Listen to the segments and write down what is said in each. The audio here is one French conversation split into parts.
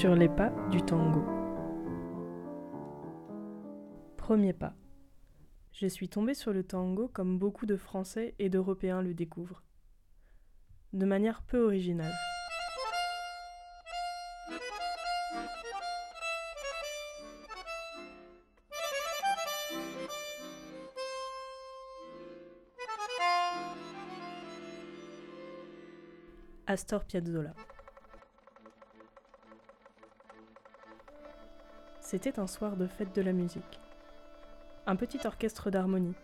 Sur les pas du tango. Premier pas. Je suis tombée sur le tango comme beaucoup de Français et d'Européens le découvrent. De manière peu originale. Astor Piazzolla. C'était un soir de fête de la musique. Un petit orchestre d'harmonie.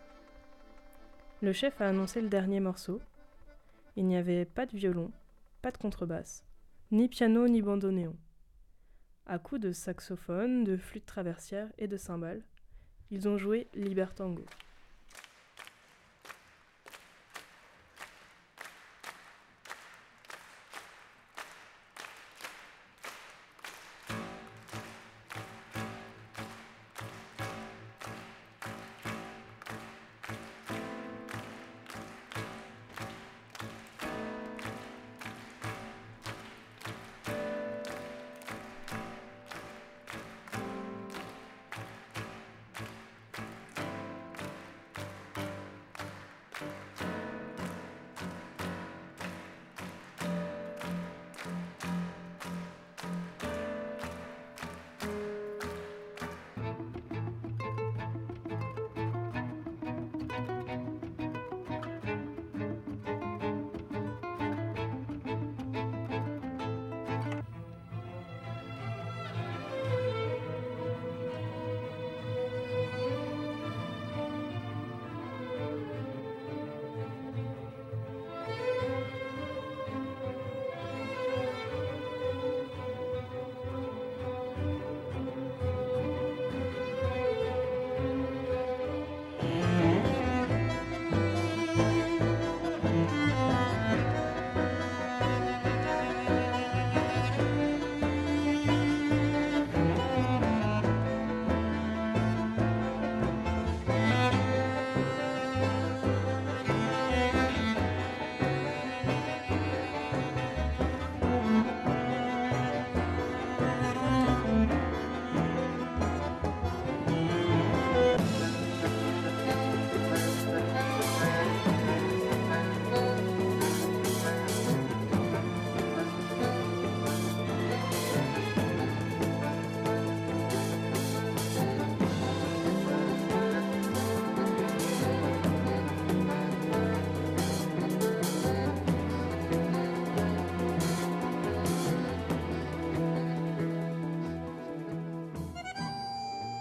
Le chef a annoncé le dernier morceau. Il n'y avait pas de violon, pas de contrebasse, ni piano ni bandoneon. À coups de saxophone, de flûte traversière et de cymbales, ils ont joué Libertango.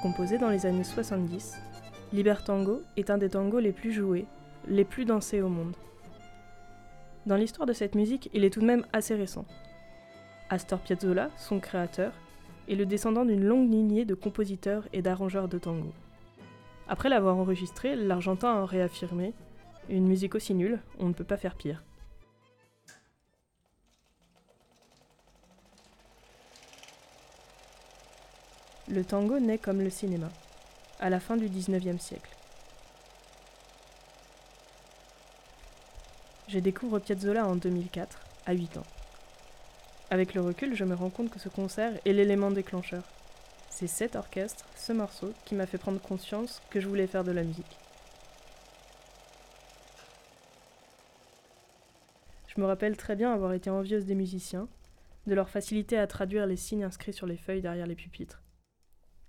Composé dans les années 70, Libertango est un des tangos les plus joués, les plus dansés au monde. Dans l'histoire de cette musique, il est tout de même assez récent. Astor Piazzolla, son créateur, est le descendant d'une longue lignée de compositeurs et d'arrangeurs de tango. Après l'avoir enregistré, l'Argentin a réaffirmé Une musique aussi nulle, on ne peut pas faire pire. Le tango naît comme le cinéma, à la fin du XIXe siècle. Je découvre Piazzolla en 2004, à 8 ans. Avec le recul, je me rends compte que ce concert est l'élément déclencheur. C'est cet orchestre, ce morceau, qui m'a fait prendre conscience que je voulais faire de la musique. Je me rappelle très bien avoir été envieuse des musiciens, de leur facilité à traduire les signes inscrits sur les feuilles derrière les pupitres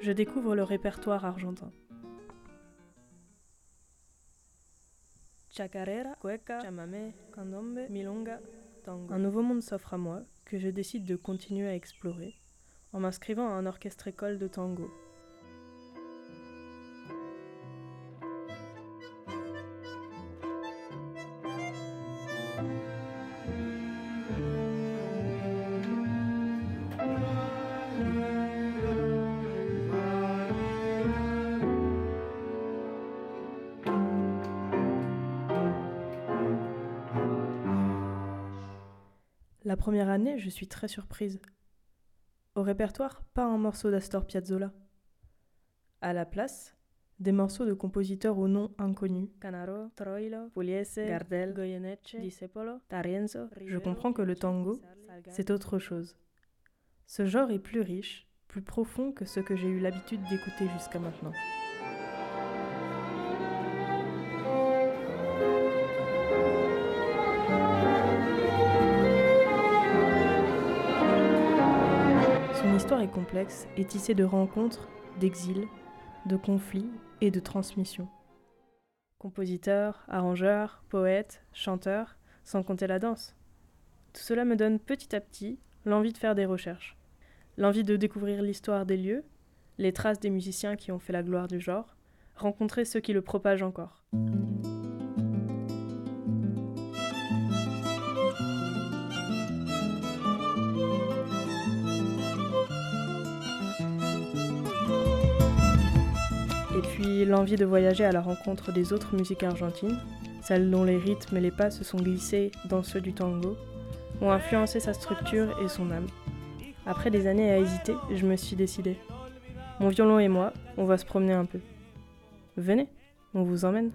je découvre le répertoire argentin. Un nouveau monde s'offre à moi que je décide de continuer à explorer en m'inscrivant à un orchestre école de tango La première année, je suis très surprise. Au répertoire, pas un morceau d'Astor Piazzolla. À la place, des morceaux de compositeurs au nom inconnu. Canaro, Troilo, Pugliese, Gardel, Goyeneche, Discepolo, Tarienzo. Je comprends que le tango, c'est autre chose. Ce genre est plus riche, plus profond que ce que j'ai eu l'habitude d'écouter jusqu'à maintenant. Est complexe et tissée de rencontres, d'exils, de conflits et de transmissions. Compositeur, arrangeur, poète, chanteur, sans compter la danse. Tout cela me donne petit à petit l'envie de faire des recherches, l'envie de découvrir l'histoire des lieux, les traces des musiciens qui ont fait la gloire du genre, rencontrer ceux qui le propagent encore. L'envie de voyager à la rencontre des autres musiques argentines, celles dont les rythmes et les pas se sont glissés dans ceux du tango, ont influencé sa structure et son âme. Après des années à hésiter, je me suis décidée. Mon violon et moi, on va se promener un peu. Venez, on vous emmène.